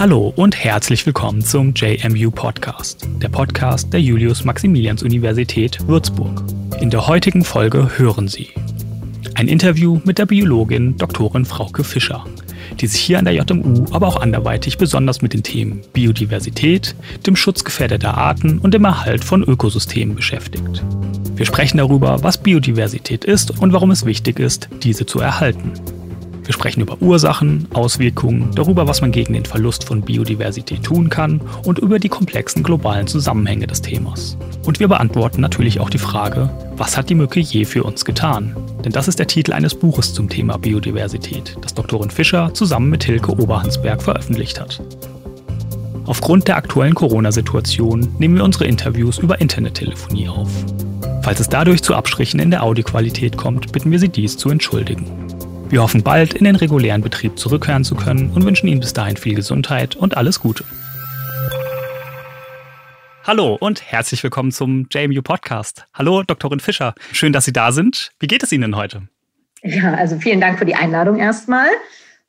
Hallo und herzlich willkommen zum JMU Podcast, der Podcast der Julius-Maximilians-Universität Würzburg. In der heutigen Folge hören Sie ein Interview mit der Biologin Dr. Frauke Fischer, die sich hier an der JMU, aber auch anderweitig besonders mit den Themen Biodiversität, dem Schutz gefährdeter Arten und dem Erhalt von Ökosystemen beschäftigt. Wir sprechen darüber, was Biodiversität ist und warum es wichtig ist, diese zu erhalten. Wir sprechen über Ursachen, Auswirkungen, darüber, was man gegen den Verlust von Biodiversität tun kann und über die komplexen globalen Zusammenhänge des Themas. Und wir beantworten natürlich auch die Frage, was hat die Mücke je für uns getan? Denn das ist der Titel eines Buches zum Thema Biodiversität, das Doktorin Fischer zusammen mit Hilke Oberhansberg veröffentlicht hat. Aufgrund der aktuellen Corona-Situation nehmen wir unsere Interviews über Internettelefonie auf. Falls es dadurch zu Abstrichen in der Audioqualität kommt, bitten wir Sie dies zu entschuldigen. Wir hoffen bald in den regulären Betrieb zurückkehren zu können und wünschen Ihnen bis dahin viel Gesundheit und alles Gute. Hallo und herzlich willkommen zum JMU Podcast. Hallo, Doktorin Fischer. Schön, dass Sie da sind. Wie geht es Ihnen heute? Ja, also vielen Dank für die Einladung erstmal.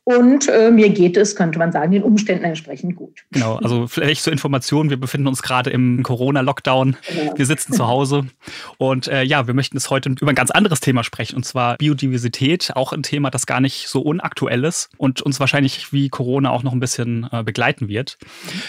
Und äh, mir geht es, könnte man sagen, den Umständen entsprechend gut. Genau, also vielleicht zur Information, wir befinden uns gerade im Corona-Lockdown. Genau. Wir sitzen zu Hause. Und äh, ja, wir möchten es heute über ein ganz anderes Thema sprechen, und zwar Biodiversität. Auch ein Thema, das gar nicht so unaktuell ist und uns wahrscheinlich wie Corona auch noch ein bisschen äh, begleiten wird.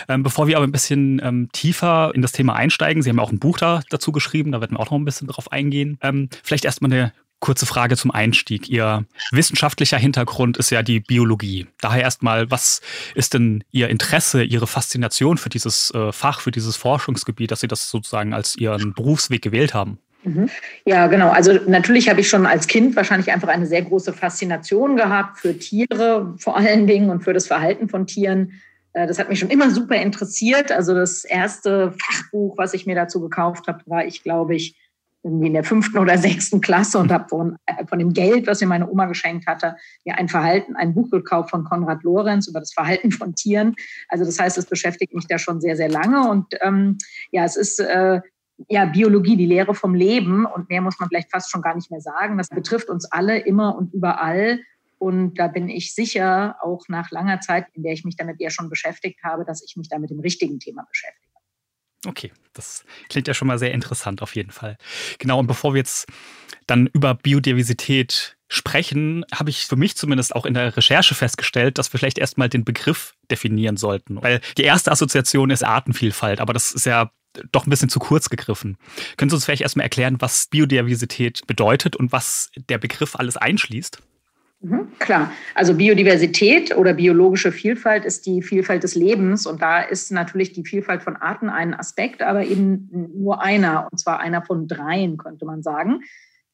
Ähm, bevor wir aber ein bisschen ähm, tiefer in das Thema einsteigen, Sie haben auch ein Buch da, dazu geschrieben, da werden wir auch noch ein bisschen drauf eingehen. Ähm, vielleicht erstmal eine kurze Frage zum Einstieg. Ihr wissenschaftlicher Hintergrund ist ja die Biologie. Daher erstmal, was ist denn Ihr Interesse, Ihre Faszination für dieses äh, Fach, für dieses Forschungsgebiet, dass Sie das sozusagen als Ihren Berufsweg gewählt haben? Mhm. Ja, genau. Also natürlich habe ich schon als Kind wahrscheinlich einfach eine sehr große Faszination gehabt für Tiere vor allen Dingen und für das Verhalten von Tieren. Äh, das hat mich schon immer super interessiert. Also das erste Fachbuch, was ich mir dazu gekauft habe, war ich, glaube ich, irgendwie in der fünften oder sechsten Klasse und habe von, äh, von dem Geld, was mir meine Oma geschenkt hatte, mir ein Verhalten, ein Buch gekauft von Konrad Lorenz über das Verhalten von Tieren. Also das heißt, es beschäftigt mich da schon sehr, sehr lange. Und ähm, ja, es ist äh, ja Biologie, die Lehre vom Leben. Und mehr muss man vielleicht fast schon gar nicht mehr sagen. Das betrifft uns alle immer und überall. Und da bin ich sicher, auch nach langer Zeit, in der ich mich damit ja schon beschäftigt habe, dass ich mich da mit dem richtigen Thema beschäftige. Okay, das klingt ja schon mal sehr interessant auf jeden Fall. Genau, und bevor wir jetzt dann über Biodiversität sprechen, habe ich für mich zumindest auch in der Recherche festgestellt, dass wir vielleicht erstmal den Begriff definieren sollten. Weil die erste Assoziation ist Artenvielfalt, aber das ist ja doch ein bisschen zu kurz gegriffen. Können Sie uns vielleicht erstmal erklären, was Biodiversität bedeutet und was der Begriff alles einschließt? Mhm, klar, also Biodiversität oder biologische Vielfalt ist die Vielfalt des Lebens und da ist natürlich die Vielfalt von Arten ein Aspekt, aber eben nur einer und zwar einer von dreien, könnte man sagen.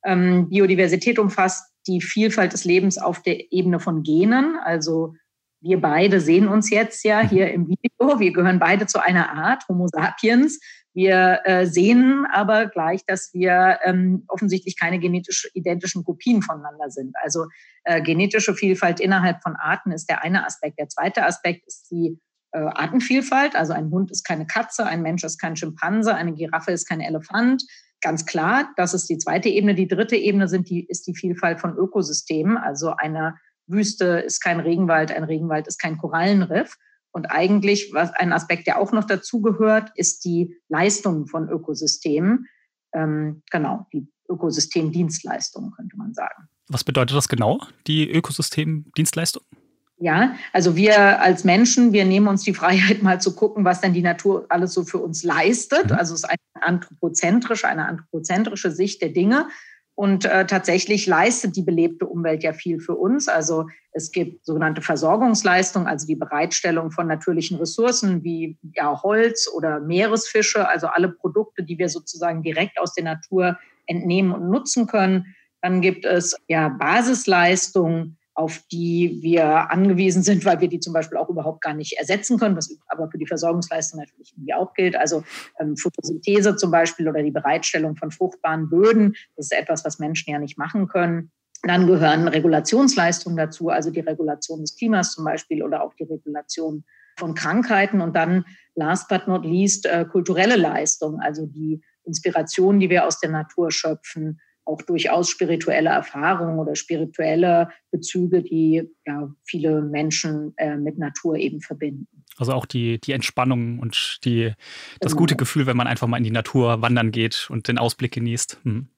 Ähm, Biodiversität umfasst die Vielfalt des Lebens auf der Ebene von Genen, also wir beide sehen uns jetzt ja hier im Video. Wir gehören beide zu einer Art, Homo sapiens. Wir äh, sehen aber gleich, dass wir ähm, offensichtlich keine genetisch identischen Kopien voneinander sind. Also äh, genetische Vielfalt innerhalb von Arten ist der eine Aspekt. Der zweite Aspekt ist die äh, Artenvielfalt. Also ein Hund ist keine Katze, ein Mensch ist kein Schimpanse, eine Giraffe ist kein Elefant. Ganz klar, das ist die zweite Ebene. Die dritte Ebene sind die, ist die Vielfalt von Ökosystemen. Also eine Wüste ist kein Regenwald, ein Regenwald ist kein Korallenriff. Und eigentlich, was ein Aspekt, der auch noch dazugehört, ist die Leistung von Ökosystemen. Ähm, genau, die Ökosystemdienstleistung, könnte man sagen. Was bedeutet das genau, die Ökosystemdienstleistung? Ja, also wir als Menschen, wir nehmen uns die Freiheit, mal zu gucken, was denn die Natur alles so für uns leistet. Mhm. Also es ist eine anthropozentrische, eine anthropozentrische Sicht der Dinge. Und äh, tatsächlich leistet die belebte Umwelt ja viel für uns. Also es gibt sogenannte Versorgungsleistung, also die Bereitstellung von natürlichen Ressourcen wie ja, Holz oder Meeresfische, also alle Produkte, die wir sozusagen direkt aus der Natur entnehmen und nutzen können. Dann gibt es ja Basisleistungen, auf die wir angewiesen sind, weil wir die zum Beispiel auch überhaupt gar nicht ersetzen können, was aber für die Versorgungsleistung natürlich irgendwie auch gilt. Also ähm, Photosynthese zum Beispiel oder die Bereitstellung von fruchtbaren Böden, das ist etwas, was Menschen ja nicht machen können. Dann gehören Regulationsleistungen dazu, also die Regulation des Klimas zum Beispiel oder auch die Regulation von Krankheiten und dann last but not least äh, kulturelle Leistungen, also die Inspiration, die wir aus der Natur schöpfen, auch durchaus spirituelle Erfahrungen oder spirituelle Bezüge, die ja viele Menschen äh, mit Natur eben verbinden. Also auch die, die Entspannung und die, das genau. gute Gefühl, wenn man einfach mal in die Natur wandern geht und den Ausblick genießt. Hm.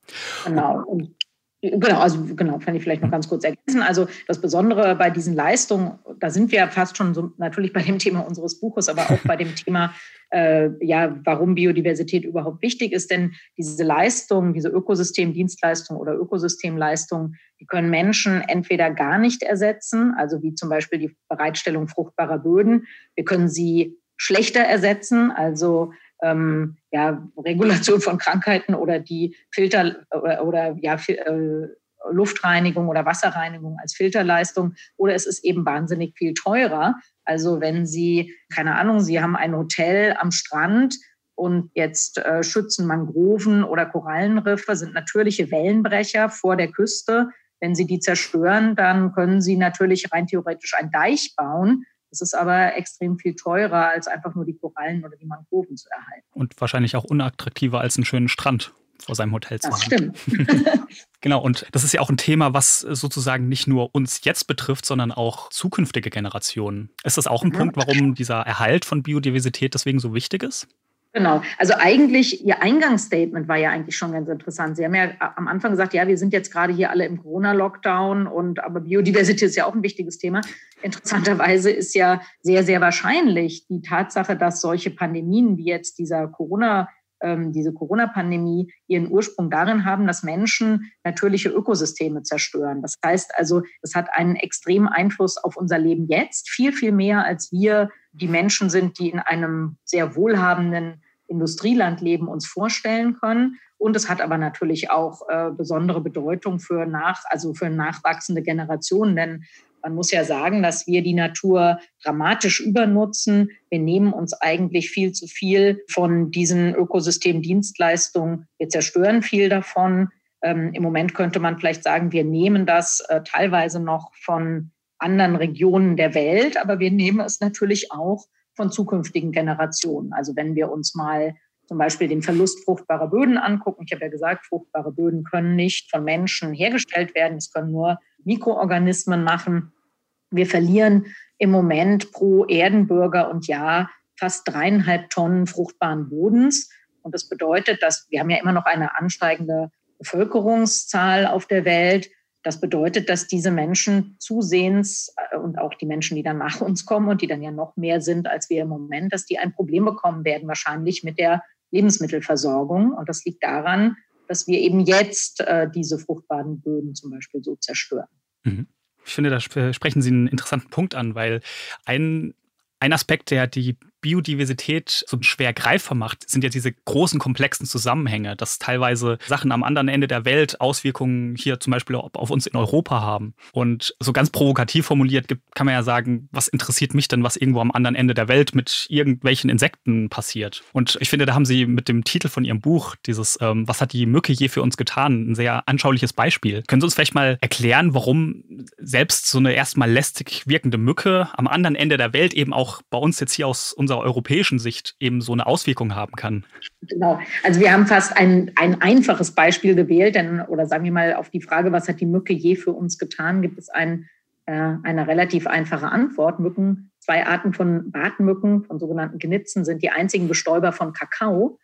Genau. Und Genau, also genau, kann ich vielleicht noch ganz kurz ergänzen. Also das Besondere bei diesen Leistungen, da sind wir fast schon so natürlich bei dem Thema unseres Buches, aber auch bei dem Thema, äh, ja, warum Biodiversität überhaupt wichtig ist. Denn diese Leistungen, diese Ökosystemdienstleistungen oder Ökosystemleistungen, die können Menschen entweder gar nicht ersetzen, also wie zum Beispiel die Bereitstellung fruchtbarer Böden. Wir können sie schlechter ersetzen, also ähm, ja, Regulation von Krankheiten oder die Filter oder, oder ja, äh, Luftreinigung oder Wasserreinigung als Filterleistung oder es ist eben wahnsinnig viel teurer. Also wenn Sie, keine Ahnung, Sie haben ein Hotel am Strand und jetzt äh, schützen Mangroven oder Korallenriffe, sind natürliche Wellenbrecher vor der Küste. Wenn Sie die zerstören, dann können Sie natürlich rein theoretisch einen Deich bauen. Es ist aber extrem viel teurer, als einfach nur die Korallen oder die Mangroven zu erhalten. Und wahrscheinlich auch unattraktiver als einen schönen Strand vor seinem Hotel zu das haben. Stimmt. genau, und das ist ja auch ein Thema, was sozusagen nicht nur uns jetzt betrifft, sondern auch zukünftige Generationen. Ist das auch ein mhm. Punkt, warum dieser Erhalt von Biodiversität deswegen so wichtig ist? Genau. Also eigentlich, Ihr Eingangsstatement war ja eigentlich schon ganz interessant. Sie haben ja am Anfang gesagt, ja, wir sind jetzt gerade hier alle im Corona-Lockdown und aber Biodiversität ist ja auch ein wichtiges Thema. Interessanterweise ist ja sehr, sehr wahrscheinlich die Tatsache, dass solche Pandemien wie jetzt dieser Corona ähm, diese Corona-Pandemie ihren Ursprung darin haben, dass Menschen natürliche Ökosysteme zerstören. Das heißt also, es hat einen extremen Einfluss auf unser Leben jetzt, viel, viel mehr, als wir die Menschen sind, die in einem sehr wohlhabenden Industrieland leben, uns vorstellen können. Und es hat aber natürlich auch äh, besondere Bedeutung für nach, also für nachwachsende Generationen, denn man muss ja sagen, dass wir die Natur dramatisch übernutzen. Wir nehmen uns eigentlich viel zu viel von diesen Ökosystemdienstleistungen. Wir zerstören viel davon. Ähm, Im Moment könnte man vielleicht sagen, wir nehmen das äh, teilweise noch von anderen Regionen der Welt, aber wir nehmen es natürlich auch von zukünftigen Generationen. Also wenn wir uns mal zum Beispiel den Verlust fruchtbarer Böden angucken. Ich habe ja gesagt, fruchtbare Böden können nicht von Menschen hergestellt werden. Es können nur Mikroorganismen machen. Wir verlieren im Moment pro Erdenbürger und Jahr fast dreieinhalb Tonnen fruchtbaren Bodens. Und das bedeutet, dass wir haben ja immer noch eine ansteigende Bevölkerungszahl auf der Welt. Das bedeutet, dass diese Menschen zusehends äh, und auch die Menschen, die dann nach uns kommen und die dann ja noch mehr sind als wir im Moment, dass die ein Problem bekommen werden, wahrscheinlich mit der Lebensmittelversorgung. Und das liegt daran, dass wir eben jetzt äh, diese fruchtbaren Böden zum Beispiel so zerstören. Mhm. Ich finde, da sprechen Sie einen interessanten Punkt an, weil ein, ein Aspekt, der die Biodiversität so schwer greifbar macht, sind ja diese großen, komplexen Zusammenhänge, dass teilweise Sachen am anderen Ende der Welt Auswirkungen hier zum Beispiel auf uns in Europa haben. Und so ganz provokativ formuliert kann man ja sagen, was interessiert mich denn, was irgendwo am anderen Ende der Welt mit irgendwelchen Insekten passiert? Und ich finde, da haben Sie mit dem Titel von Ihrem Buch, dieses ähm, Was hat die Mücke je für uns getan, ein sehr anschauliches Beispiel. Können Sie uns vielleicht mal erklären, warum selbst so eine erstmal lästig wirkende Mücke am anderen Ende der Welt eben auch bei uns jetzt hier aus unserer unserer europäischen Sicht eben so eine Auswirkung haben kann. Genau. Also wir haben fast ein, ein einfaches Beispiel gewählt, denn, oder sagen wir mal auf die Frage, was hat die Mücke je für uns getan, gibt es ein, äh, eine relativ einfache Antwort. Mücken, zwei Arten von Bartmücken, von sogenannten Gnitzen, sind die einzigen Bestäuber von Kakao.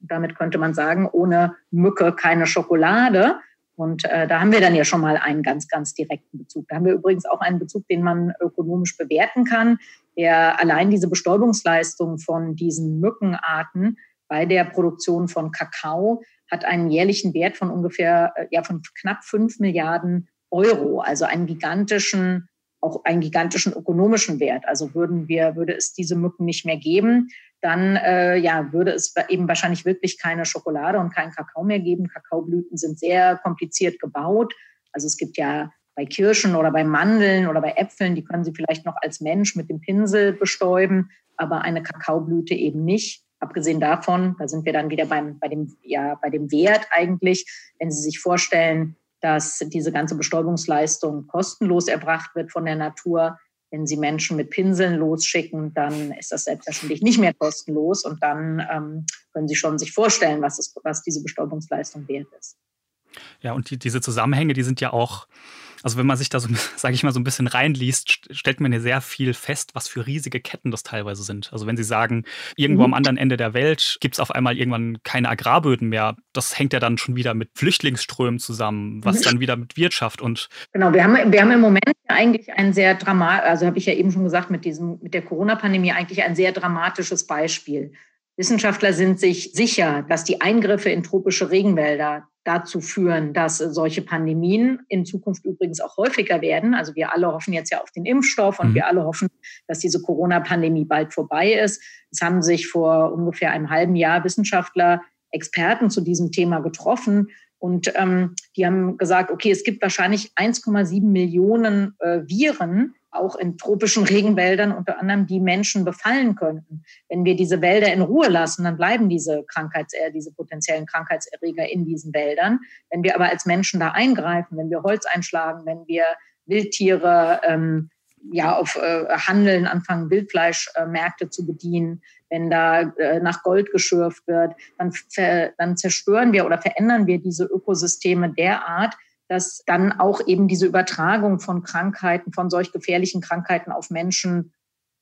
Damit könnte man sagen, ohne Mücke keine Schokolade. Und äh, da haben wir dann ja schon mal einen ganz, ganz direkten Bezug. Da haben wir übrigens auch einen Bezug, den man ökonomisch bewerten kann der allein diese Bestäubungsleistung von diesen Mückenarten bei der Produktion von Kakao hat einen jährlichen Wert von ungefähr, äh, ja, von knapp fünf Milliarden Euro, also einen gigantischen, auch einen gigantischen ökonomischen Wert. Also würden wir, würde es diese Mücken nicht mehr geben, dann äh, ja, würde es eben wahrscheinlich wirklich keine Schokolade und keinen Kakao mehr geben. Kakaoblüten sind sehr kompliziert gebaut. Also es gibt ja bei Kirschen oder bei Mandeln oder bei Äpfeln, die können Sie vielleicht noch als Mensch mit dem Pinsel bestäuben, aber eine Kakaoblüte eben nicht. Abgesehen davon, da sind wir dann wieder beim, bei, dem, ja, bei dem Wert eigentlich, wenn Sie sich vorstellen, dass diese ganze Bestäubungsleistung kostenlos erbracht wird von der Natur. Wenn Sie Menschen mit Pinseln losschicken, dann ist das selbstverständlich nicht mehr kostenlos und dann ähm, können Sie schon sich vorstellen, was, es, was diese Bestäubungsleistung wert ist. Ja, und die, diese Zusammenhänge, die sind ja auch also wenn man sich da so, sage ich mal, so ein bisschen reinliest, stellt man ja sehr viel fest, was für riesige Ketten das teilweise sind. Also wenn Sie sagen, irgendwo mhm. am anderen Ende der Welt gibt es auf einmal irgendwann keine Agrarböden mehr, das hängt ja dann schon wieder mit Flüchtlingsströmen zusammen, was mhm. dann wieder mit Wirtschaft und genau. Wir haben wir haben im Moment eigentlich ein sehr dramatisch, also habe ich ja eben schon gesagt mit diesem mit der Corona-Pandemie eigentlich ein sehr dramatisches Beispiel. Wissenschaftler sind sich sicher, dass die Eingriffe in tropische Regenwälder dazu führen, dass solche Pandemien in Zukunft übrigens auch häufiger werden. Also wir alle hoffen jetzt ja auf den Impfstoff und mhm. wir alle hoffen, dass diese Corona-Pandemie bald vorbei ist. Es haben sich vor ungefähr einem halben Jahr Wissenschaftler, Experten zu diesem Thema getroffen und ähm, die haben gesagt, okay, es gibt wahrscheinlich 1,7 Millionen äh, Viren, auch in tropischen Regenwäldern unter anderem, die Menschen befallen könnten. Wenn wir diese Wälder in Ruhe lassen, dann bleiben diese Krankheits äh, diese potenziellen Krankheitserreger in diesen Wäldern. Wenn wir aber als Menschen da eingreifen, wenn wir Holz einschlagen, wenn wir Wildtiere ähm, ja auf äh, Handeln anfangen, Wildfleischmärkte äh, zu bedienen, wenn da äh, nach Gold geschürft wird, dann, dann zerstören wir oder verändern wir diese Ökosysteme derart, dass dann auch eben diese Übertragung von Krankheiten, von solch gefährlichen Krankheiten auf Menschen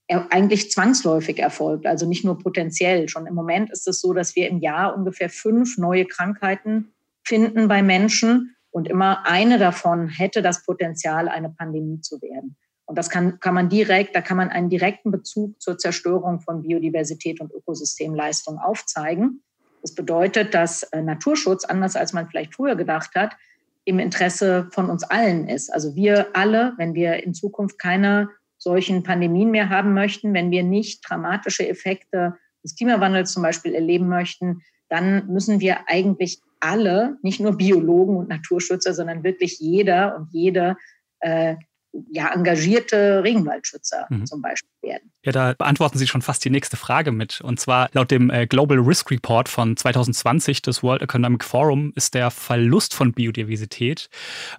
eigentlich zwangsläufig erfolgt, also nicht nur potenziell. Schon im Moment ist es so, dass wir im Jahr ungefähr fünf neue Krankheiten finden bei Menschen und immer eine davon hätte das Potenzial, eine Pandemie zu werden. Und das kann, kann man direkt, da kann man einen direkten Bezug zur Zerstörung von Biodiversität und Ökosystemleistung aufzeigen. Das bedeutet, dass äh, Naturschutz, anders als man vielleicht früher gedacht hat, im Interesse von uns allen ist. Also wir alle, wenn wir in Zukunft keine solchen Pandemien mehr haben möchten, wenn wir nicht dramatische Effekte des Klimawandels zum Beispiel erleben möchten, dann müssen wir eigentlich alle, nicht nur Biologen und Naturschützer, sondern wirklich jeder und jede äh, ja, engagierte Regenwaldschützer mhm. zum Beispiel werden. Ja, da beantworten Sie schon fast die nächste Frage mit. Und zwar laut dem äh, Global Risk Report von 2020 des World Economic Forum ist der Verlust von Biodiversität.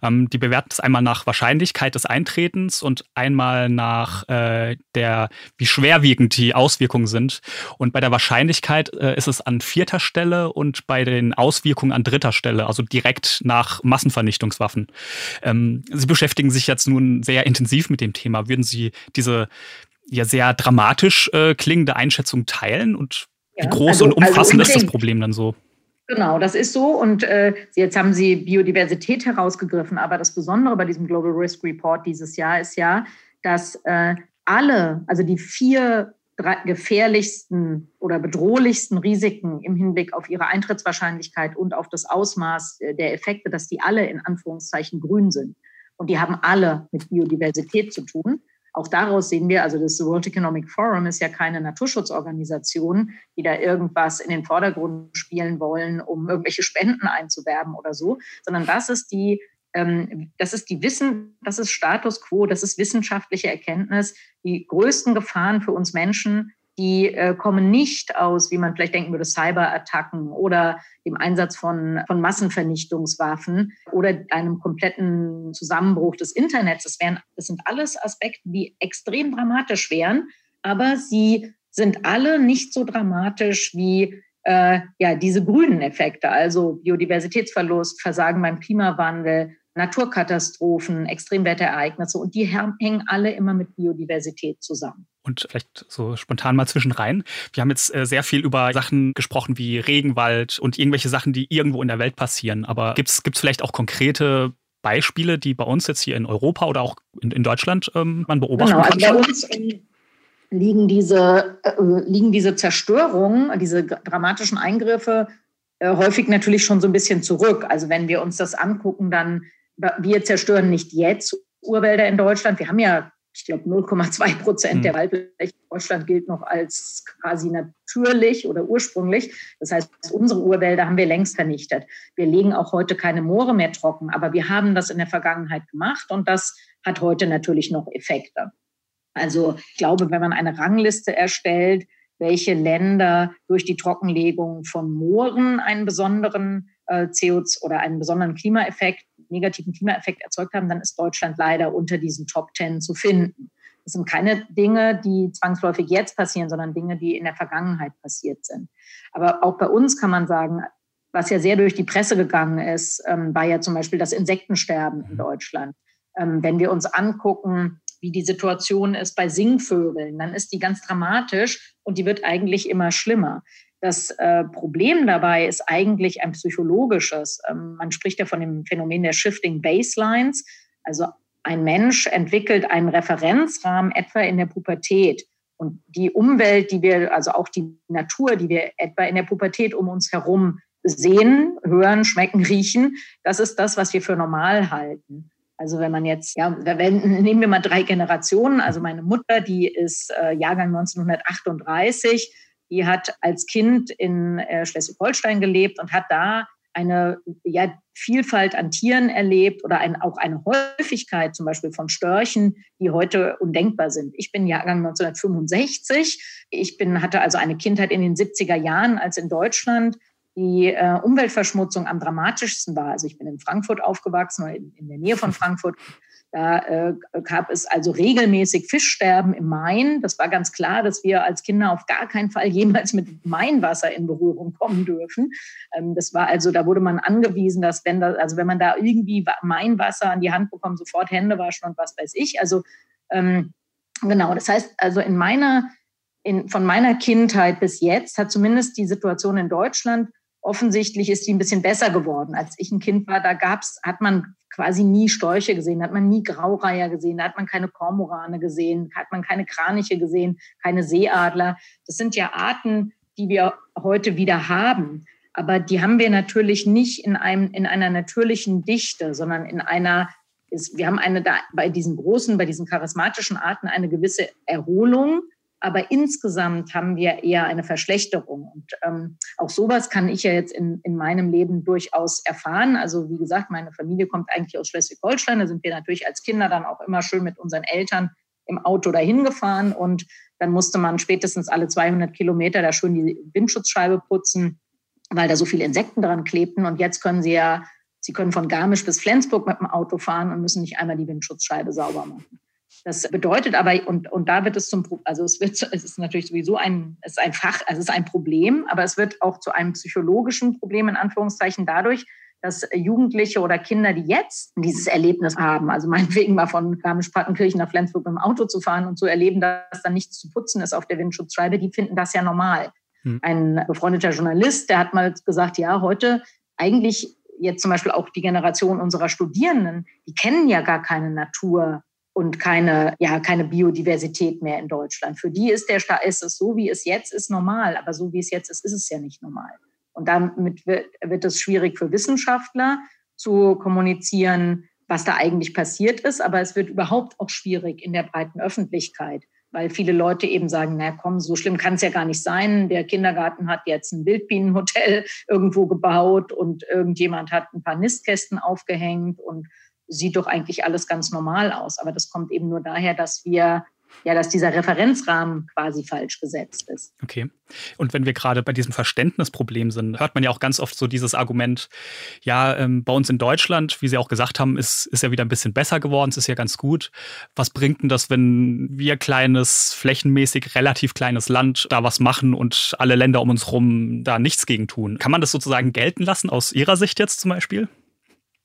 Ähm, die bewerten es einmal nach Wahrscheinlichkeit des Eintretens und einmal nach äh, der, wie schwerwiegend die Auswirkungen sind. Und bei der Wahrscheinlichkeit äh, ist es an vierter Stelle und bei den Auswirkungen an dritter Stelle, also direkt nach Massenvernichtungswaffen. Ähm, Sie beschäftigen sich jetzt nun sehr intensiv mit dem Thema. Würden Sie diese ja sehr dramatisch äh, klingende Einschätzung teilen und ja, wie groß also, und also umfassend also ist das Problem dann so? Genau, das ist so. Und äh, jetzt haben Sie Biodiversität herausgegriffen. Aber das Besondere bei diesem Global Risk Report dieses Jahr ist ja, dass äh, alle, also die vier gefährlichsten oder bedrohlichsten Risiken im Hinblick auf ihre Eintrittswahrscheinlichkeit und auf das Ausmaß äh, der Effekte, dass die alle in Anführungszeichen grün sind. Und die haben alle mit Biodiversität zu tun. Auch daraus sehen wir, also das World Economic Forum ist ja keine Naturschutzorganisation, die da irgendwas in den Vordergrund spielen wollen, um irgendwelche Spenden einzuwerben oder so, sondern das ist die ähm, das ist die Wissen, das ist Status quo, das ist wissenschaftliche Erkenntnis. Die größten Gefahren für uns Menschen die äh, kommen nicht aus, wie man vielleicht denken würde, Cyberattacken oder dem Einsatz von, von Massenvernichtungswaffen oder einem kompletten Zusammenbruch des Internets. Das, wären, das sind alles Aspekte, die extrem dramatisch wären, aber sie sind alle nicht so dramatisch wie äh, ja, diese grünen Effekte, also Biodiversitätsverlust, Versagen beim Klimawandel, Naturkatastrophen, Extremwetterereignisse und die hängen alle immer mit Biodiversität zusammen. Und vielleicht so spontan mal zwischenrein. Wir haben jetzt äh, sehr viel über Sachen gesprochen wie Regenwald und irgendwelche Sachen, die irgendwo in der Welt passieren. Aber gibt es vielleicht auch konkrete Beispiele, die bei uns jetzt hier in Europa oder auch in, in Deutschland ähm, man beobachten genau, kann? Also bei uns liegen diese, äh, liegen diese Zerstörungen, diese dramatischen Eingriffe äh, häufig natürlich schon so ein bisschen zurück. Also wenn wir uns das angucken, dann wir zerstören nicht jetzt Urwälder in Deutschland. Wir haben ja, ich glaube, 0,2 Prozent mhm. der Waldfläche in Deutschland gilt noch als quasi natürlich oder ursprünglich. Das heißt, unsere Urwälder haben wir längst vernichtet. Wir legen auch heute keine Moore mehr trocken, aber wir haben das in der Vergangenheit gemacht und das hat heute natürlich noch Effekte. Also ich glaube, wenn man eine Rangliste erstellt, welche Länder durch die Trockenlegung von Mooren einen besonderen äh, CO2 oder einen besonderen Klimaeffekt, negativen Klimaeffekt erzeugt haben, dann ist Deutschland leider unter diesen Top Ten zu finden. Das sind keine Dinge, die zwangsläufig jetzt passieren, sondern Dinge, die in der Vergangenheit passiert sind. Aber auch bei uns kann man sagen, was ja sehr durch die Presse gegangen ist, ähm, war ja zum Beispiel das Insektensterben in. Deutschland. Ähm, wenn wir uns angucken, wie die Situation ist bei Singvögeln, dann ist die ganz dramatisch und die wird eigentlich immer schlimmer. Das äh, Problem dabei ist eigentlich ein psychologisches. Ähm, man spricht ja von dem Phänomen der Shifting Baselines. Also ein Mensch entwickelt einen Referenzrahmen etwa in der Pubertät. Und die Umwelt, die wir, also auch die Natur, die wir etwa in der Pubertät um uns herum sehen, hören, schmecken, riechen, das ist das, was wir für normal halten. Also wenn man jetzt, ja, wenn, nehmen wir mal drei Generationen. Also meine Mutter, die ist äh, Jahrgang 1938, die hat als Kind in äh, Schleswig-Holstein gelebt und hat da eine ja, Vielfalt an Tieren erlebt oder ein, auch eine Häufigkeit zum Beispiel von Störchen, die heute undenkbar sind. Ich bin Jahrgang 1965. Ich bin, hatte also eine Kindheit in den 70er Jahren, als in Deutschland die äh, Umweltverschmutzung am dramatischsten war. Also ich bin in Frankfurt aufgewachsen in, in der Nähe von Frankfurt. Da äh, gab es also regelmäßig Fischsterben im Main. Das war ganz klar, dass wir als Kinder auf gar keinen Fall jemals mit Mainwasser in Berührung kommen dürfen. Ähm, das war also, da wurde man angewiesen, dass wenn das, also wenn man da irgendwie Mainwasser an die Hand bekommt, sofort Hände waschen und was weiß ich. Also ähm, genau, das heißt also in meiner in, von meiner Kindheit bis jetzt hat zumindest die Situation in Deutschland offensichtlich ist die ein bisschen besser geworden. Als ich ein Kind war, da gab's, hat man quasi nie Störche gesehen, hat man nie Graureiher gesehen, da hat man keine Kormorane gesehen, hat man keine Kraniche gesehen, keine Seeadler. Das sind ja Arten, die wir heute wieder haben. Aber die haben wir natürlich nicht in, einem, in einer natürlichen Dichte, sondern in einer, ist, wir haben eine da, bei diesen großen, bei diesen charismatischen Arten eine gewisse Erholung, aber insgesamt haben wir eher eine Verschlechterung. Und ähm, auch sowas kann ich ja jetzt in, in meinem Leben durchaus erfahren. Also wie gesagt, meine Familie kommt eigentlich aus Schleswig-Holstein. Da sind wir natürlich als Kinder dann auch immer schön mit unseren Eltern im Auto dahin gefahren. Und dann musste man spätestens alle 200 Kilometer da schön die Windschutzscheibe putzen, weil da so viele Insekten dran klebten. Und jetzt können sie ja, sie können von Garmisch bis Flensburg mit dem Auto fahren und müssen nicht einmal die Windschutzscheibe sauber machen. Das bedeutet aber, und, und da wird es zum, also es wird, es ist natürlich sowieso ein, es ist ein Fach, also es ist ein Problem, aber es wird auch zu einem psychologischen Problem in Anführungszeichen dadurch, dass Jugendliche oder Kinder, die jetzt dieses Erlebnis haben, also meinetwegen mal von Garmisch-Partenkirchen nach Flensburg mit dem Auto zu fahren und zu erleben, dass da nichts zu putzen ist auf der Windschutzscheibe, die finden das ja normal. Hm. Ein befreundeter Journalist, der hat mal gesagt, ja, heute eigentlich jetzt zum Beispiel auch die Generation unserer Studierenden, die kennen ja gar keine Natur und keine, ja, keine Biodiversität mehr in Deutschland. Für die ist, der, ist es so, wie es jetzt ist, normal. Aber so wie es jetzt ist, ist es ja nicht normal. Und damit wird, wird es schwierig für Wissenschaftler zu kommunizieren, was da eigentlich passiert ist. Aber es wird überhaupt auch schwierig in der breiten Öffentlichkeit, weil viele Leute eben sagen, na komm, so schlimm kann es ja gar nicht sein. Der Kindergarten hat jetzt ein Wildbienenhotel irgendwo gebaut und irgendjemand hat ein paar Nistkästen aufgehängt und sieht doch eigentlich alles ganz normal aus. Aber das kommt eben nur daher, dass wir ja, dass dieser Referenzrahmen quasi falsch gesetzt ist. Okay. Und wenn wir gerade bei diesem Verständnisproblem sind, hört man ja auch ganz oft so dieses Argument, ja, ähm, bei uns in Deutschland, wie Sie auch gesagt haben, ist, ist ja wieder ein bisschen besser geworden, es ist ja ganz gut. Was bringt denn das, wenn wir kleines, flächenmäßig relativ kleines Land da was machen und alle Länder um uns herum da nichts gegen tun? Kann man das sozusagen gelten lassen aus Ihrer Sicht jetzt zum Beispiel?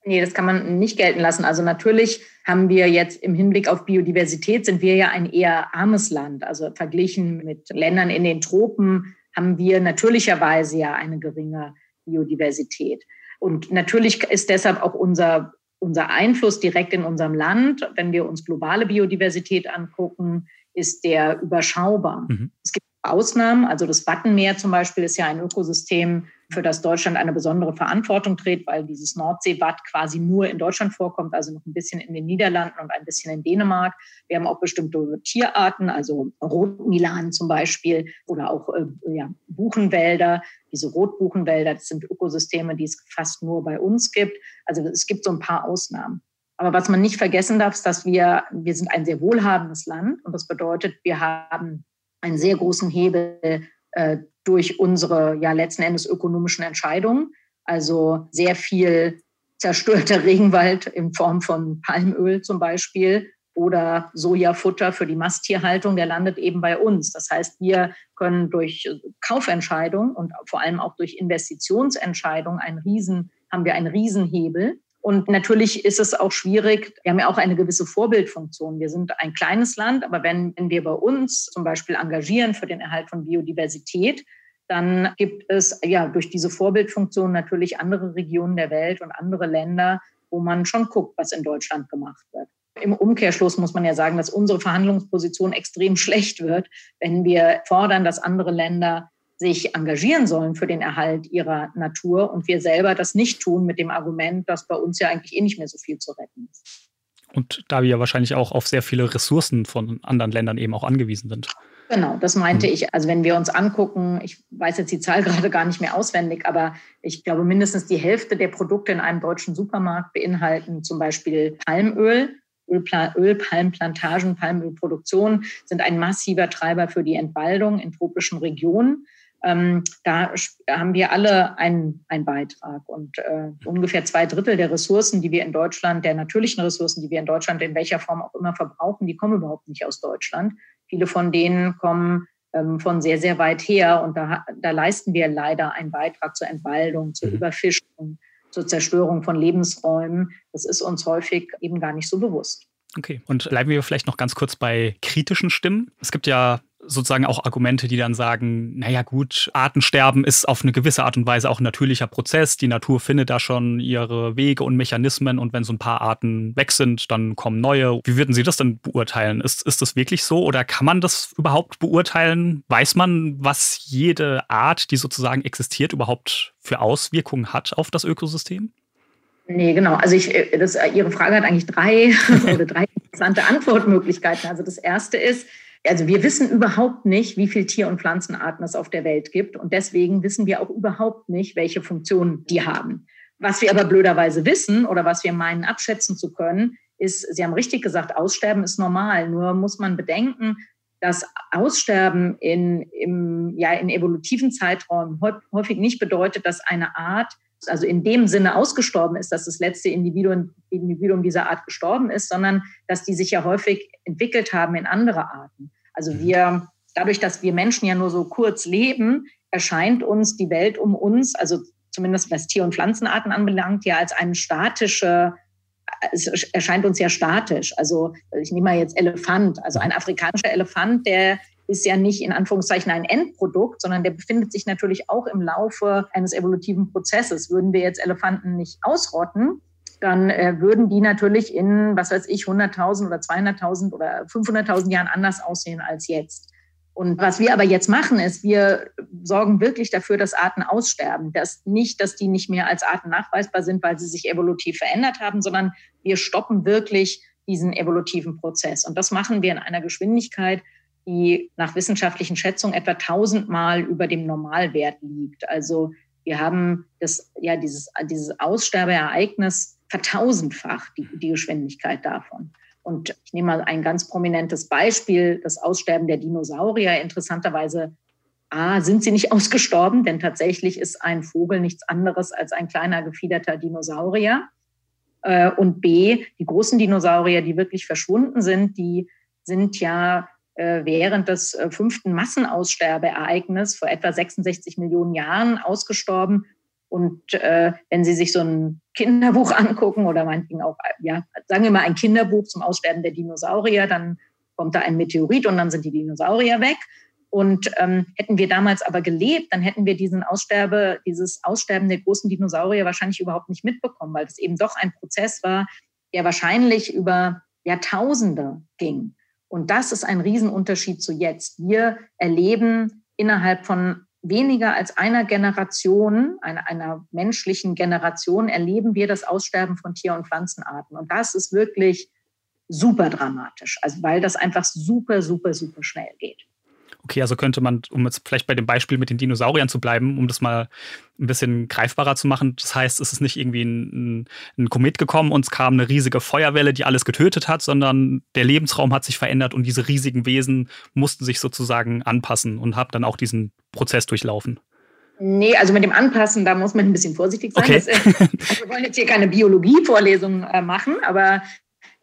Nee, das kann man nicht gelten lassen. Also natürlich haben wir jetzt im Hinblick auf Biodiversität sind wir ja ein eher armes Land. Also verglichen mit Ländern in den Tropen haben wir natürlicherweise ja eine geringe Biodiversität. Und natürlich ist deshalb auch unser, unser Einfluss direkt in unserem Land, wenn wir uns globale Biodiversität angucken, ist der überschaubar. Mhm. Es gibt Ausnahmen. Also das Wattenmeer zum Beispiel ist ja ein Ökosystem, für das Deutschland eine besondere Verantwortung trägt, weil dieses Nordseewatt quasi nur in Deutschland vorkommt, also noch ein bisschen in den Niederlanden und ein bisschen in Dänemark. Wir haben auch bestimmte Tierarten, also Rotmilan zum Beispiel oder auch äh, ja, Buchenwälder. Diese Rotbuchenwälder, das sind Ökosysteme, die es fast nur bei uns gibt. Also es gibt so ein paar Ausnahmen. Aber was man nicht vergessen darf, ist, dass wir, wir sind ein sehr wohlhabendes Land und das bedeutet, wir haben einen sehr großen Hebel äh, durch unsere ja letzten Endes ökonomischen Entscheidungen. Also sehr viel zerstörter Regenwald in Form von Palmöl zum Beispiel oder Sojafutter für die Masttierhaltung, der landet eben bei uns. Das heißt, wir können durch Kaufentscheidungen und vor allem auch durch Investitionsentscheidungen einen Riesen, haben wir einen Riesenhebel. Und natürlich ist es auch schwierig. Wir haben ja auch eine gewisse Vorbildfunktion. Wir sind ein kleines Land, aber wenn, wenn wir bei uns zum Beispiel engagieren für den Erhalt von Biodiversität, dann gibt es ja durch diese Vorbildfunktion natürlich andere Regionen der Welt und andere Länder, wo man schon guckt, was in Deutschland gemacht wird. Im Umkehrschluss muss man ja sagen, dass unsere Verhandlungsposition extrem schlecht wird, wenn wir fordern, dass andere Länder sich engagieren sollen für den Erhalt ihrer Natur und wir selber das nicht tun mit dem Argument, dass bei uns ja eigentlich eh nicht mehr so viel zu retten ist. Und da wir ja wahrscheinlich auch auf sehr viele Ressourcen von anderen Ländern eben auch angewiesen sind. Genau, das meinte hm. ich. Also wenn wir uns angucken, ich weiß jetzt die Zahl gerade gar nicht mehr auswendig, aber ich glaube, mindestens die Hälfte der Produkte in einem deutschen Supermarkt beinhalten zum Beispiel Palmöl. Öl, Palmplantagen, Palmölproduktion sind ein massiver Treiber für die Entwaldung in tropischen Regionen. Ähm, da haben wir alle einen, einen Beitrag. Und äh, ungefähr zwei Drittel der Ressourcen, die wir in Deutschland, der natürlichen Ressourcen, die wir in Deutschland in welcher Form auch immer verbrauchen, die kommen überhaupt nicht aus Deutschland. Viele von denen kommen ähm, von sehr, sehr weit her. Und da, da leisten wir leider einen Beitrag zur Entwaldung, zur mhm. Überfischung, zur Zerstörung von Lebensräumen. Das ist uns häufig eben gar nicht so bewusst. Okay, und bleiben wir vielleicht noch ganz kurz bei kritischen Stimmen. Es gibt ja sozusagen auch Argumente, die dann sagen, naja gut, Artensterben ist auf eine gewisse Art und Weise auch ein natürlicher Prozess. Die Natur findet da schon ihre Wege und Mechanismen und wenn so ein paar Arten weg sind, dann kommen neue. Wie würden Sie das denn beurteilen? Ist, ist das wirklich so oder kann man das überhaupt beurteilen? Weiß man, was jede Art, die sozusagen existiert, überhaupt für Auswirkungen hat auf das Ökosystem? Nee, genau. Also ich, das, Ihre Frage hat eigentlich drei oder drei interessante Antwortmöglichkeiten. Also das erste ist, also wir wissen überhaupt nicht, wie viele Tier- und Pflanzenarten es auf der Welt gibt. Und deswegen wissen wir auch überhaupt nicht, welche Funktionen die haben. Was wir aber blöderweise wissen oder was wir meinen abschätzen zu können, ist, Sie haben richtig gesagt, Aussterben ist normal. Nur muss man bedenken, dass Aussterben in, im, ja, in evolutiven Zeiträumen häufig nicht bedeutet, dass eine Art, also in dem Sinne ausgestorben ist, dass das letzte Individuum, Individuum dieser Art gestorben ist, sondern dass die sich ja häufig entwickelt haben in andere Arten. Also mhm. wir, dadurch, dass wir Menschen ja nur so kurz leben, erscheint uns die Welt um uns, also zumindest was Tier- und Pflanzenarten anbelangt, ja als eine statische, es erscheint uns ja statisch. Also ich nehme mal jetzt Elefant, also ein afrikanischer Elefant, der ist ja nicht in Anführungszeichen ein Endprodukt, sondern der befindet sich natürlich auch im Laufe eines evolutiven Prozesses. Würden wir jetzt Elefanten nicht ausrotten, dann äh, würden die natürlich in, was weiß ich, 100.000 oder 200.000 oder 500.000 Jahren anders aussehen als jetzt. Und was wir aber jetzt machen, ist, wir sorgen wirklich dafür, dass Arten aussterben. Dass nicht, dass die nicht mehr als Arten nachweisbar sind, weil sie sich evolutiv verändert haben, sondern wir stoppen wirklich diesen evolutiven Prozess. Und das machen wir in einer Geschwindigkeit, die nach wissenschaftlichen Schätzungen etwa tausendmal über dem Normalwert liegt. Also wir haben das, ja, dieses, dieses Aussterbeereignis vertausendfach die, die Geschwindigkeit davon. Und ich nehme mal ein ganz prominentes Beispiel, das Aussterben der Dinosaurier. Interessanterweise, A, sind sie nicht ausgestorben, denn tatsächlich ist ein Vogel nichts anderes als ein kleiner gefiederter Dinosaurier. Äh, und B, die großen Dinosaurier, die wirklich verschwunden sind, die sind ja äh, während des äh, fünften Massenaussterbeereignisses vor etwa 66 Millionen Jahren ausgestorben und äh, wenn Sie sich so ein Kinderbuch angucken oder meinetwegen auch, ja, sagen wir mal ein Kinderbuch zum Aussterben der Dinosaurier, dann kommt da ein Meteorit und dann sind die Dinosaurier weg. Und ähm, hätten wir damals aber gelebt, dann hätten wir diesen Aussterbe, dieses Aussterben der großen Dinosaurier wahrscheinlich überhaupt nicht mitbekommen, weil es eben doch ein Prozess war, der wahrscheinlich über Jahrtausende ging. Und das ist ein Riesenunterschied zu jetzt. Wir erleben innerhalb von weniger als einer Generation, einer, einer menschlichen Generation, erleben wir das Aussterben von Tier- und Pflanzenarten. Und das ist wirklich super dramatisch, also weil das einfach super, super, super schnell geht. Okay, also könnte man, um jetzt vielleicht bei dem Beispiel mit den Dinosauriern zu bleiben, um das mal ein bisschen greifbarer zu machen, das heißt, es ist nicht irgendwie ein, ein, Komet gekommen und es kam eine riesige Feuerwelle, die alles getötet hat, sondern der Lebensraum hat sich verändert und diese riesigen Wesen mussten sich sozusagen anpassen und haben dann auch diesen Prozess durchlaufen. Nee, also mit dem Anpassen, da muss man ein bisschen vorsichtig sein. Okay. Das, also wir wollen jetzt hier keine Biologie-Vorlesung äh, machen, aber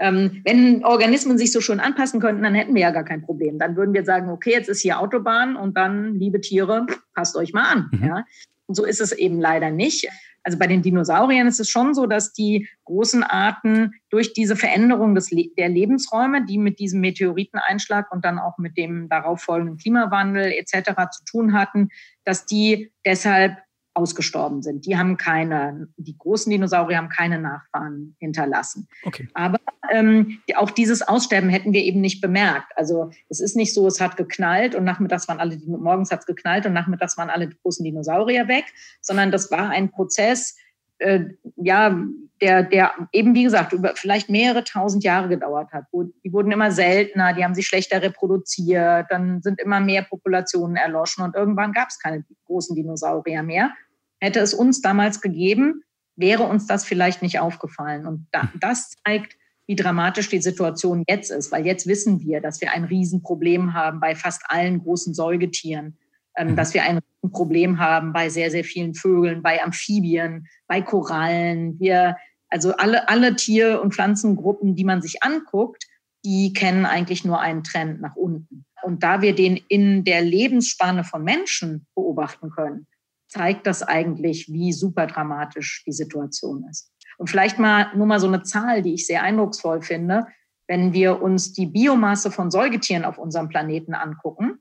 Ähm, wenn Organismen sich so schön anpassen könnten, dann hätten wir ja gar kein Problem. Dann würden wir sagen, okay, jetzt ist hier Autobahn und dann, liebe Tiere, passt euch mal an. Mhm. Ja? Und so ist es eben leider nicht. Also bei den Dinosauriern ist es schon so, dass die großen Arten durch diese Veränderung des, der Lebensräume, die mit diesem Meteoriteneinschlag und dann auch mit dem darauf folgenden Klimawandel etc. zu tun hatten, dass die deshalb ausgestorben sind. Die haben keine, die großen Dinosaurier haben keine Nachfahren hinterlassen. Okay. Aber ähm, auch dieses Aussterben hätten wir eben nicht bemerkt. Also es ist nicht so, es hat geknallt und nachmittags waren alle, morgens hat es geknallt und nachmittags waren alle großen Dinosaurier weg, sondern das war ein Prozess, äh, ja, der, der eben, wie gesagt, über vielleicht mehrere tausend Jahre gedauert hat. Die wurden immer seltener, die haben sich schlechter reproduziert, dann sind immer mehr Populationen erloschen und irgendwann gab es keine großen Dinosaurier mehr. Hätte es uns damals gegeben, wäre uns das vielleicht nicht aufgefallen. Und das zeigt, wie dramatisch die Situation jetzt ist, weil jetzt wissen wir, dass wir ein Riesenproblem haben bei fast allen großen Säugetieren, ähm, mhm. dass wir ein Problem haben bei sehr, sehr vielen Vögeln, bei Amphibien, bei Korallen. Wir, also alle, alle Tier- und Pflanzengruppen, die man sich anguckt, die kennen eigentlich nur einen Trend nach unten. Und da wir den in der Lebensspanne von Menschen beobachten können, zeigt das eigentlich, wie super dramatisch die Situation ist. Und vielleicht mal nur mal so eine Zahl, die ich sehr eindrucksvoll finde. Wenn wir uns die Biomasse von Säugetieren auf unserem Planeten angucken,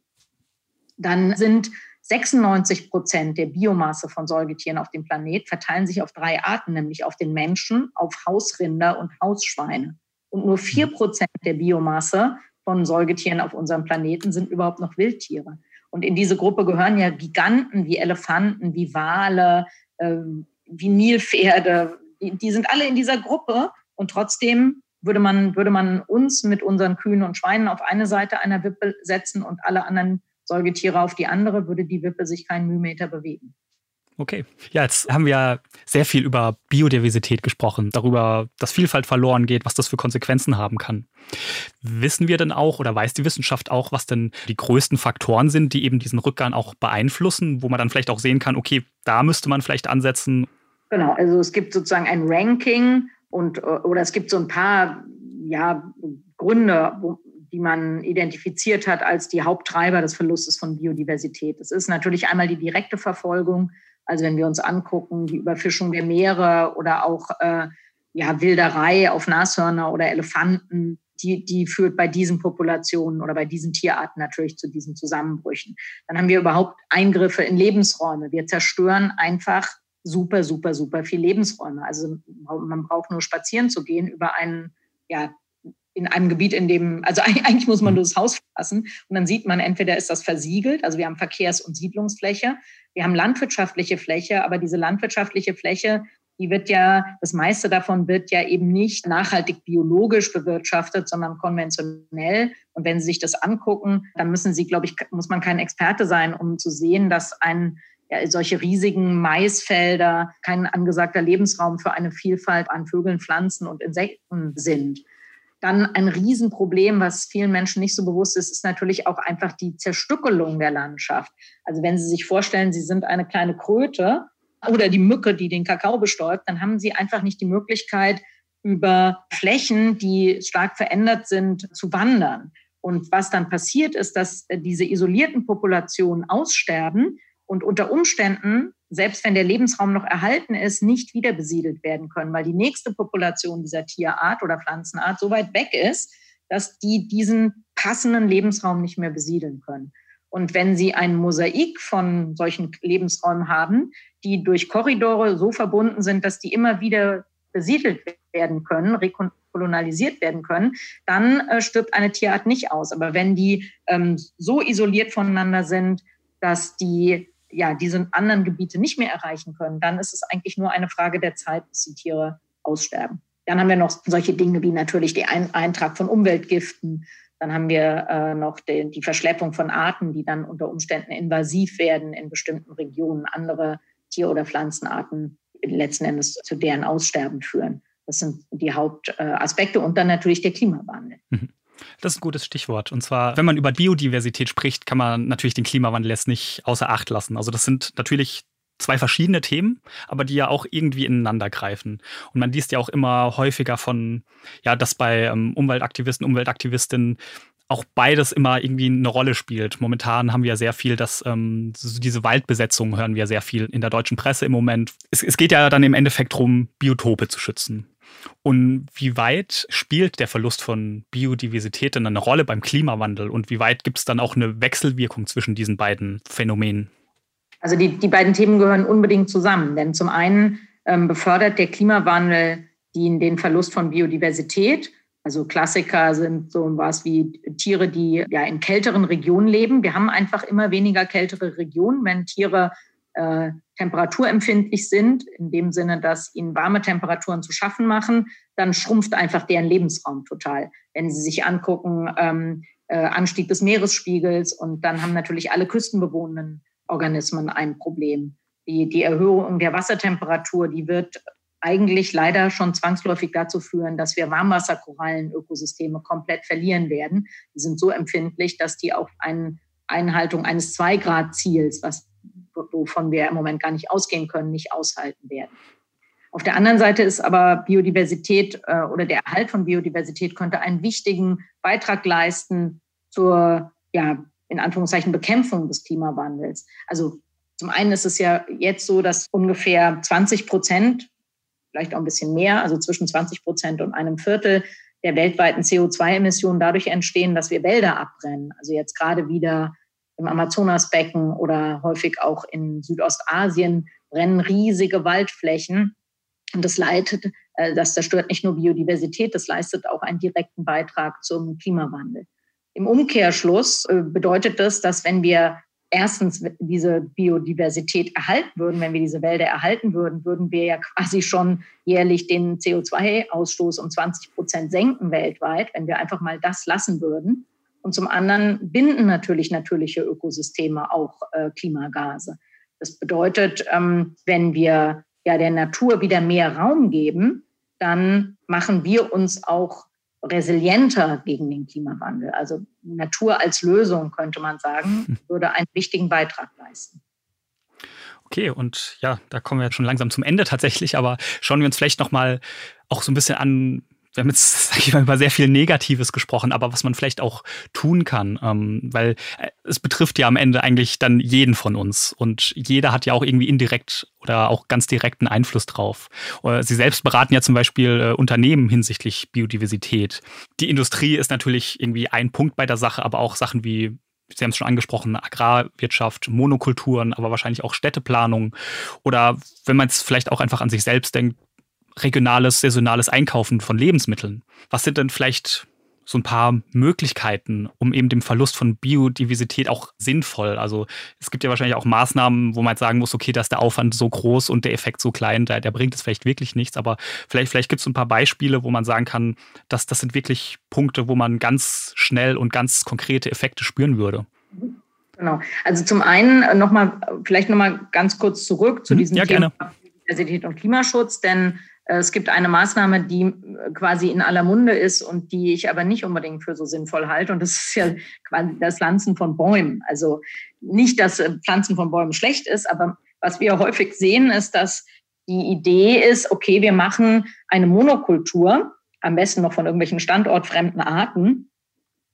dann sind 96 Prozent der Biomasse von Säugetieren auf dem Planet verteilen sich auf drei Arten, nämlich auf den Menschen, auf Hausrinder und Hausschweine. Und nur vier Prozent der Biomasse von Säugetieren auf unserem Planeten sind überhaupt noch Wildtiere. Und in diese Gruppe gehören ja Giganten wie Elefanten, wie Wale, äh, wie Nilpferde. Die, die sind alle in dieser Gruppe und trotzdem würde man, würde man uns mit unseren Kühen und Schweinen auf eine Seite einer Wippe setzen und alle anderen Säugetiere auf die andere, würde die Wippe sich keinen Mühmeter bewegen. Okay. Ja, jetzt haben wir sehr viel über Biodiversität gesprochen, darüber, dass Vielfalt verloren geht, was das für Konsequenzen haben kann. Wissen wir denn auch oder weiß die Wissenschaft auch, was denn die größten Faktoren sind, die eben diesen Rückgang auch beeinflussen, wo man dann vielleicht auch sehen kann, okay, da müsste man vielleicht ansetzen? Genau, also es gibt sozusagen ein Ranking und oder es gibt so ein paar ja, Gründe, wo, die man identifiziert hat als die Haupttreiber des Verlustes von Biodiversität. Das ist natürlich einmal die direkte Verfolgung also wenn wir uns angucken, die Überfischung der Meere oder auch äh, ja, Wilderei auf Nashörner oder Elefanten, die, die führt bei diesen Populationen oder bei diesen Tierarten natürlich zu diesen Zusammenbrüchen. Dann haben wir überhaupt Eingriffe in Lebensräume. Wir zerstören einfach super, super, super viel Lebensräume. Also man braucht nur spazieren zu gehen über einen ja, in einem Gebiet, in dem, also eigentlich muss man nur das Haus verlassen und dann sieht man, entweder ist das versiegelt, also wir haben Verkehrs- und Siedlungsfläche, wir haben landwirtschaftliche Fläche, aber diese landwirtschaftliche Fläche, die wird ja, das meiste davon wird ja eben nicht nachhaltig biologisch bewirtschaftet, sondern konventionell. Und wenn Sie sich das angucken, dann müssen Sie, glaube ich, muss man kein Experte sein, um zu sehen, dass ein ja, solche riesigen Maisfelder kein angesagter Lebensraum für eine Vielfalt an Vögeln, Pflanzen und Insekten sind. Dann ein Riesenproblem, was vielen Menschen nicht so bewusst ist, ist natürlich auch einfach die Zerstückelung der Landschaft. Also wenn Sie sich vorstellen, Sie sind eine kleine Kröte oder die Mücke, die den Kakao bestäubt, dann haben Sie einfach nicht die Möglichkeit, über Flächen, die stark verändert sind, zu wandern. Und was dann passiert ist, dass diese isolierten Populationen aussterben und unter Umständen selbst wenn der Lebensraum noch erhalten ist, nicht wieder besiedelt werden können, weil die nächste Population dieser Tierart oder Pflanzenart so weit weg ist, dass die diesen passenden Lebensraum nicht mehr besiedeln können. Und wenn Sie ein Mosaik von solchen Lebensräumen haben, die durch Korridore so verbunden sind, dass die immer wieder besiedelt werden können, rekolonialisiert werden können, dann äh, stirbt eine Tierart nicht aus. Aber wenn die ähm, so isoliert voneinander sind, dass die ja, diese anderen Gebiete nicht mehr erreichen können, dann ist es eigentlich nur eine Frage der Zeit, bis die Tiere aussterben. Dann haben wir noch solche Dinge wie natürlich den Eintrag von Umweltgiften. Dann haben wir äh, noch die, die Verschleppung von Arten, die dann unter Umständen invasiv werden in bestimmten Regionen, andere Tier- oder Pflanzenarten letzten Endes zu deren Aussterben führen. Das sind die Hauptaspekte und dann natürlich der Klimawandel. Mhm. Das ist ein gutes Stichwort. Und zwar, wenn man über Biodiversität spricht, kann man natürlich den Klimawandel jetzt nicht außer Acht lassen. Also das sind natürlich zwei verschiedene Themen, aber die ja auch irgendwie ineinander greifen. Und man liest ja auch immer häufiger von, ja, dass bei ähm, Umweltaktivisten, Umweltaktivistinnen auch beides immer irgendwie eine Rolle spielt. Momentan haben wir ja sehr viel, dass ähm, diese Waldbesetzung hören wir sehr viel in der deutschen Presse im Moment. Es, es geht ja dann im Endeffekt darum, Biotope zu schützen. Und wie weit spielt der Verlust von Biodiversität denn eine Rolle beim Klimawandel? Und wie weit gibt es dann auch eine Wechselwirkung zwischen diesen beiden Phänomenen? Also die, die beiden Themen gehören unbedingt zusammen. Denn zum einen ähm, befördert der Klimawandel die, den Verlust von Biodiversität also Klassiker sind so was wie Tiere, die ja in kälteren Regionen leben. Wir haben einfach immer weniger kältere Regionen, wenn Tiere äh, temperaturempfindlich sind, in dem Sinne, dass ihnen warme Temperaturen zu schaffen machen, dann schrumpft einfach deren Lebensraum total. Wenn Sie sich angucken, ähm, äh, Anstieg des Meeresspiegels und dann haben natürlich alle küstenbewohnenden Organismen ein Problem. Die, die Erhöhung der Wassertemperatur, die wird eigentlich leider schon zwangsläufig dazu führen, dass wir Warmwasserkorallenökosysteme komplett verlieren werden. Die sind so empfindlich, dass die auf eine Einhaltung eines Zwei-Grad-Ziels, was, wovon wir im Moment gar nicht ausgehen können, nicht aushalten werden. Auf der anderen Seite ist aber Biodiversität äh, oder der Erhalt von Biodiversität könnte einen wichtigen Beitrag leisten zur, ja, in Anführungszeichen Bekämpfung des Klimawandels. Also zum einen ist es ja jetzt so, dass ungefähr 20 Prozent vielleicht auch ein bisschen mehr, also zwischen 20 Prozent und einem Viertel der weltweiten CO2-Emissionen dadurch entstehen, dass wir Wälder abbrennen. Also jetzt gerade wieder im Amazonasbecken oder häufig auch in Südostasien brennen riesige Waldflächen. Und das leitet, äh, das zerstört nicht nur Biodiversität, das leistet auch einen direkten Beitrag zum Klimawandel. Im Umkehrschluss äh, bedeutet das, dass wenn wir erstens diese Biodiversität erhalten würden, wenn wir diese Wälder erhalten würden, würden wir ja quasi schon jährlich den CO2-Ausstoß um 20 Prozent senken weltweit, wenn wir einfach mal das lassen würden. Und zum anderen binden natürlich natürliche Ökosysteme auch äh, Klimagase. Das bedeutet, ähm, wenn wir ja der Natur wieder mehr Raum geben, dann machen wir uns auch resilienter gegen den Klimawandel. Also Natur als Lösung, könnte man sagen, hm. würde einen wichtigen Beitrag leisten. Okay, und ja, da kommen wir jetzt schon langsam zum Ende tatsächlich, aber schauen wir uns vielleicht nochmal auch so ein bisschen an, wir haben jetzt, sag ich mal, über sehr viel Negatives gesprochen, aber was man vielleicht auch tun kann, ähm, weil äh, es betrifft ja am Ende eigentlich dann jeden von uns und jeder hat ja auch irgendwie indirekt oder auch ganz direkten Einfluss drauf. Äh, Sie selbst beraten ja zum Beispiel äh, Unternehmen hinsichtlich Biodiversität. Die Industrie ist natürlich irgendwie ein Punkt bei der Sache, aber auch Sachen wie Sie haben es schon angesprochen, Agrarwirtschaft, Monokulturen, aber wahrscheinlich auch Städteplanung. Oder wenn man es vielleicht auch einfach an sich selbst denkt, regionales, saisonales Einkaufen von Lebensmitteln. Was sind denn vielleicht so ein paar Möglichkeiten, um eben dem Verlust von Biodiversität auch sinnvoll. Also es gibt ja wahrscheinlich auch Maßnahmen, wo man sagen muss, okay, da ist der Aufwand so groß und der Effekt so klein, der, der bringt es vielleicht wirklich nichts. Aber vielleicht, vielleicht gibt es ein paar Beispiele, wo man sagen kann, dass das sind wirklich Punkte, wo man ganz schnell und ganz konkrete Effekte spüren würde. Genau. Also zum einen nochmal, vielleicht nochmal ganz kurz zurück zu hm, diesem ja, Thema Biodiversität und Klimaschutz, denn äh, es gibt eine Maßnahme, die äh, quasi in aller Munde ist und die ich aber nicht unbedingt für so sinnvoll halte. Und das ist ja quasi das Pflanzen von Bäumen. Also nicht, dass äh, Pflanzen von Bäumen schlecht ist, aber was wir häufig sehen, ist, dass die Idee ist, okay, wir machen eine Monokultur, am besten noch von irgendwelchen standortfremden Arten,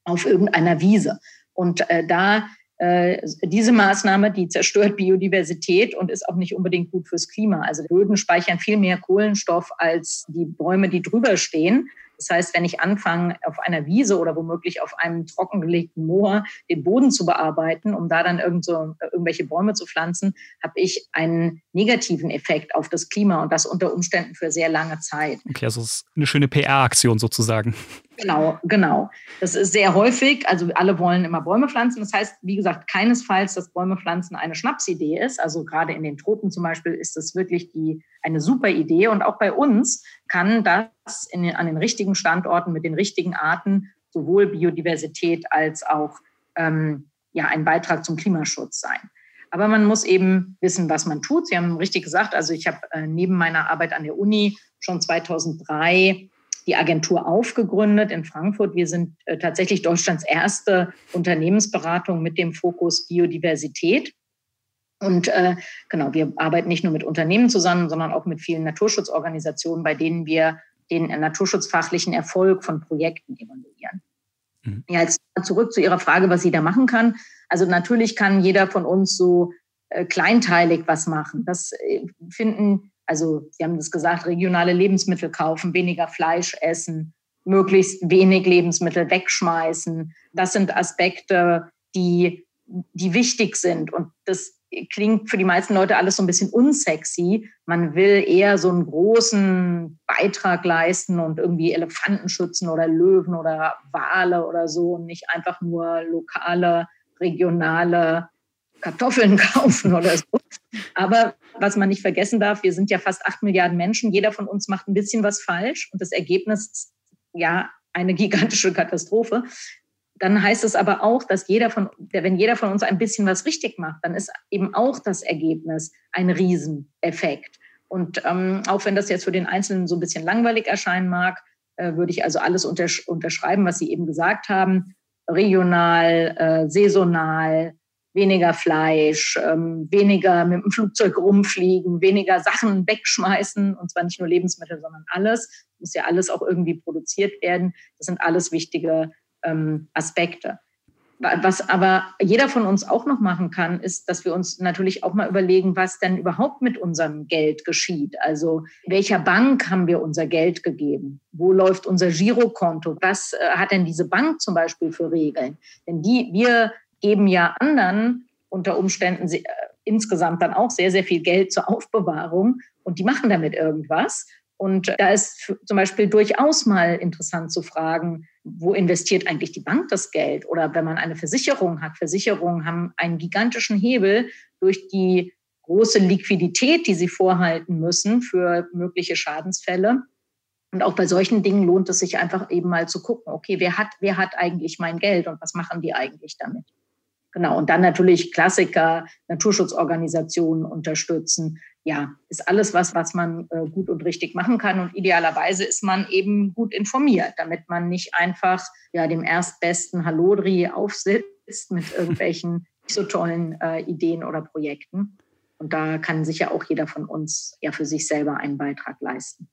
auf irgendeiner Wiese. Und äh, da äh, diese Maßnahme, die zerstört Biodiversität und ist auch nicht unbedingt gut fürs Klima. Also Böden speichern viel mehr Kohlenstoff als die Bäume, die drüber stehen. Das heißt, wenn ich anfange, auf einer Wiese oder womöglich auf einem trockengelegten Moor den Boden zu bearbeiten, um da dann irgend so, irgendwelche Bäume zu pflanzen, habe ich einen negativen Effekt auf das Klima und das unter Umständen für sehr lange Zeit. Okay, also es ist eine schöne PR-Aktion sozusagen. Genau, genau. Das ist sehr häufig. Also alle wollen immer Bäume pflanzen. Das heißt, wie gesagt, keinesfalls, dass Bäume pflanzen eine Schnapsidee ist. Also gerade in den Tropen zum Beispiel ist das wirklich die, eine super Idee. Und auch bei uns kann das in, an den richtigen Standorten mit den richtigen Arten sowohl Biodiversität als auch ähm, ja, ein Beitrag zum Klimaschutz sein. Aber man muss eben wissen, was man tut. Sie haben richtig gesagt, also ich habe äh, neben meiner Arbeit an der Uni schon 2003 die Agentur aufgegründet in Frankfurt. Wir sind äh, tatsächlich Deutschlands erste Unternehmensberatung mit dem Fokus Biodiversität. Und äh, genau, wir arbeiten nicht nur mit Unternehmen zusammen, sondern auch mit vielen Naturschutzorganisationen, bei denen wir den naturschutzfachlichen Erfolg von Projekten evaluieren. Mhm. Ja, jetzt zurück zu Ihrer Frage, was sie da machen kann. Also natürlich kann jeder von uns so äh, kleinteilig was machen. Das äh, finden, also Sie haben das gesagt, regionale Lebensmittel kaufen, weniger Fleisch essen, möglichst wenig Lebensmittel wegschmeißen. Das sind Aspekte, die, die wichtig sind. Und das klingt für die meisten Leute alles so ein bisschen unsexy. Man will eher so einen großen Beitrag leisten und irgendwie Elefanten schützen oder Löwen oder Wale oder so und nicht einfach nur lokale, regionale Kartoffeln kaufen oder so. Aber was man nicht vergessen darf, wir sind ja fast acht Milliarden Menschen. Jeder von uns macht ein bisschen was falsch und das Ergebnis ist ja eine gigantische Katastrophe dann heißt es aber auch, dass jeder von, wenn jeder von uns ein bisschen was richtig macht, dann ist eben auch das Ergebnis ein Rieseneffekt. Und ähm, auch wenn das jetzt für den Einzelnen so ein bisschen langweilig erscheinen mag, äh, würde ich also alles untersch unterschreiben, was Sie eben gesagt haben. Regional, äh, saisonal, weniger Fleisch, ähm, weniger mit dem Flugzeug rumfliegen, weniger Sachen wegschmeißen, und zwar nicht nur Lebensmittel, sondern alles. Muss ja alles auch irgendwie produziert werden. Das sind alles wichtige ähm, Aspekte. Was aber jeder von uns auch noch machen kann, ist, dass wir uns natürlich auch mal überlegen, was denn überhaupt mit unserem Geld geschieht. Also welcher Bank haben wir unser Geld gegeben? Wo läuft unser Girokonto? Was äh, hat denn diese Bank zum Beispiel für Regeln? Denn die, wir geben ja anderen unter Umständen äh, insgesamt dann auch sehr, sehr viel Geld zur Aufbewahrung und die machen damit irgendwas. Und da ist zum Beispiel durchaus mal interessant zu fragen, wo investiert eigentlich die Bank das Geld? Oder wenn man eine Versicherung hat, Versicherungen haben einen gigantischen Hebel durch die große Liquidität, die sie vorhalten müssen für mögliche Schadensfälle. Und auch bei solchen Dingen lohnt es sich einfach eben mal zu gucken, okay, wer hat, wer hat eigentlich mein Geld und was machen die eigentlich damit? Genau. Und dann natürlich Klassiker, Naturschutzorganisationen unterstützen. Ja, ist alles was, was man äh, gut und richtig machen kann. Und idealerweise ist man eben gut informiert, damit man nicht einfach ja, dem erstbesten Hallodri aufsitzt mit irgendwelchen nicht so tollen äh, Ideen oder Projekten. Und da kann sicher auch jeder von uns ja für sich selber einen Beitrag leisten.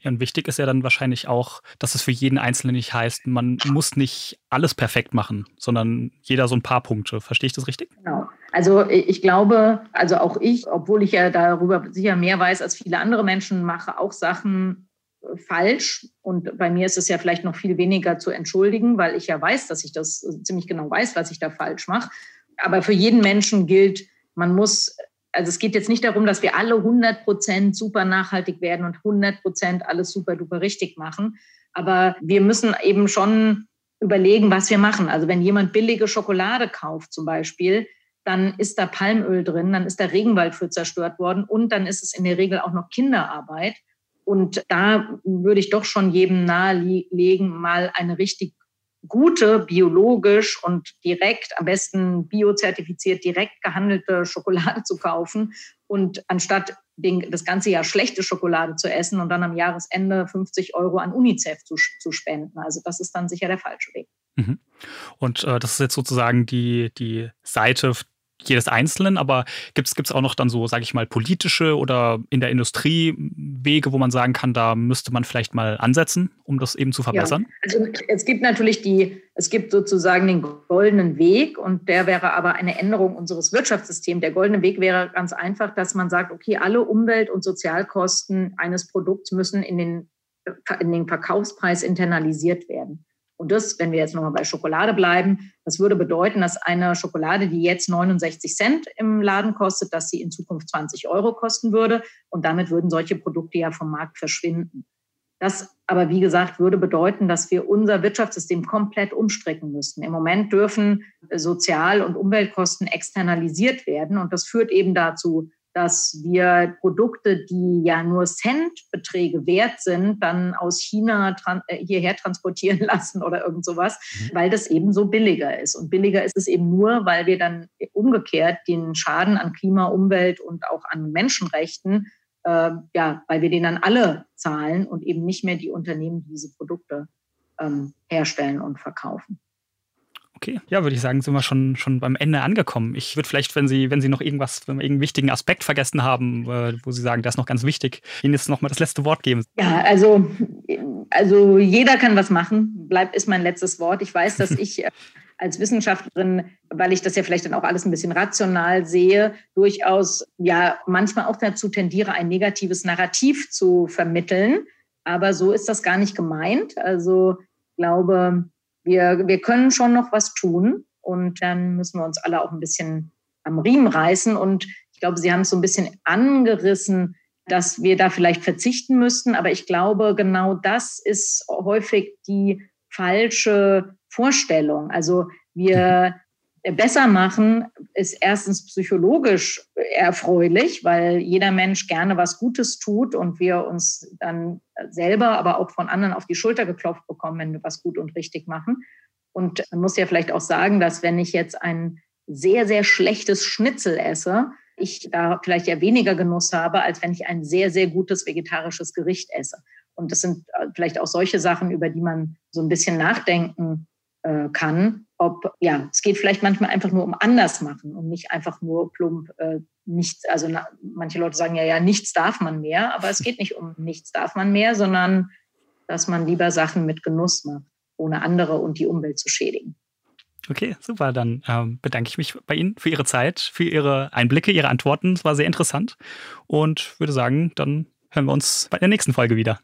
Ja, und wichtig ist ja dann wahrscheinlich auch, dass es für jeden Einzelnen nicht heißt, man muss nicht alles perfekt machen, sondern jeder so ein paar Punkte. Verstehe ich das richtig? Genau. Also ich glaube, also auch ich, obwohl ich ja darüber sicher mehr weiß als viele andere Menschen, mache auch Sachen äh, falsch. Und bei mir ist es ja vielleicht noch viel weniger zu entschuldigen, weil ich ja weiß, dass ich das äh, ziemlich genau weiß, was ich da falsch mache. Aber für jeden Menschen gilt, man muss also es geht jetzt nicht darum, dass wir alle 100 Prozent super nachhaltig werden und 100 Prozent alles super duper richtig machen. Aber wir müssen eben schon überlegen, was wir machen. Also wenn jemand billige Schokolade kauft zum Beispiel, dann ist da Palmöl drin, dann ist der Regenwald für zerstört worden und dann ist es in der Regel auch noch Kinderarbeit. Und da würde ich doch schon jedem nahelegen, mal eine richtig gute, biologisch und direkt, am besten biozertifiziert, direkt gehandelte Schokolade zu kaufen und anstatt den, das ganze Jahr schlechte Schokolade zu essen und dann am Jahresende 50 Euro an UNICEF zu, zu spenden. Also das ist dann sicher der falsche Weg. Mhm. Und äh, das ist jetzt sozusagen die, die Seite jedes Einzelnen, aber gibt es auch noch dann so, sage ich mal, politische oder in der Industrie Wege, wo man sagen kann, da müsste man vielleicht mal ansetzen, um das eben zu verbessern? Ja, also es gibt natürlich die, es gibt sozusagen den goldenen Weg und der wäre aber eine Änderung unseres Wirtschaftssystems. Der goldene Weg wäre ganz einfach, dass man sagt, okay, alle Umwelt- und Sozialkosten eines Produkts müssen in den, in den Verkaufspreis internalisiert werden. Und das, wenn wir jetzt nochmal bei Schokolade bleiben, das würde bedeuten, dass eine Schokolade, die jetzt 69 Cent im Laden kostet, dass sie in Zukunft 20 Euro kosten würde. Und damit würden solche Produkte ja vom Markt verschwinden. Das aber, wie gesagt, würde bedeuten, dass wir unser Wirtschaftssystem komplett umstricken müssten. Im Moment dürfen Sozial- und Umweltkosten externalisiert werden. Und das führt eben dazu, dass wir Produkte, die ja nur Centbeträge wert sind, dann aus China tran äh, hierher transportieren lassen oder irgend sowas, mhm. weil das eben so billiger ist. Und billiger ist es eben nur, weil wir dann umgekehrt den Schaden an Klima, Umwelt und auch an Menschenrechten, äh, ja, weil wir den dann alle zahlen und eben nicht mehr die Unternehmen, die diese Produkte ähm, herstellen und verkaufen. Okay, ja, würde ich sagen, sind wir schon, schon beim Ende angekommen. Ich würde vielleicht, wenn Sie, wenn Sie noch irgendwas, wenn wir irgendeinen wichtigen Aspekt vergessen haben, äh, wo Sie sagen, das ist noch ganz wichtig, Ihnen jetzt nochmal das letzte Wort geben. Ja, also, also jeder kann was machen, bleibt ist mein letztes Wort. Ich weiß, dass ich äh, als Wissenschaftlerin, weil ich das ja vielleicht dann auch alles ein bisschen rational sehe, durchaus ja manchmal auch dazu tendiere, ein negatives Narrativ zu vermitteln. Aber so ist das gar nicht gemeint. Also ich glaube, wir, wir können schon noch was tun und dann müssen wir uns alle auch ein bisschen am Riemen reißen. Und ich glaube, Sie haben es so ein bisschen angerissen, dass wir da vielleicht verzichten müssten. Aber ich glaube, genau das ist häufig die falsche Vorstellung. Also wir besser machen ist erstens psychologisch erfreulich, weil jeder Mensch gerne was Gutes tut und wir uns dann selber, aber auch von anderen auf die Schulter geklopft bekommen, wenn wir was gut und richtig machen. Und man muss ja vielleicht auch sagen, dass wenn ich jetzt ein sehr, sehr schlechtes Schnitzel esse, ich da vielleicht ja weniger Genuss habe, als wenn ich ein sehr, sehr gutes vegetarisches Gericht esse. Und das sind vielleicht auch solche Sachen, über die man so ein bisschen nachdenken äh, kann, ob, ja, es geht vielleicht manchmal einfach nur um anders machen und nicht einfach nur plump äh, nichts. Also na, manche Leute sagen ja, ja, nichts darf man mehr, aber es geht nicht um nichts darf man mehr, sondern dass man lieber Sachen mit Genuss macht, ohne andere und die Umwelt zu schädigen. Okay, super. Dann ähm, bedanke ich mich bei Ihnen für Ihre Zeit, für Ihre Einblicke, Ihre Antworten. Es war sehr interessant und würde sagen, dann hören wir uns bei der nächsten Folge wieder.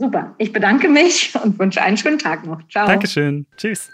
Super. Ich bedanke mich und wünsche einen schönen Tag noch. Ciao. Dankeschön. Tschüss.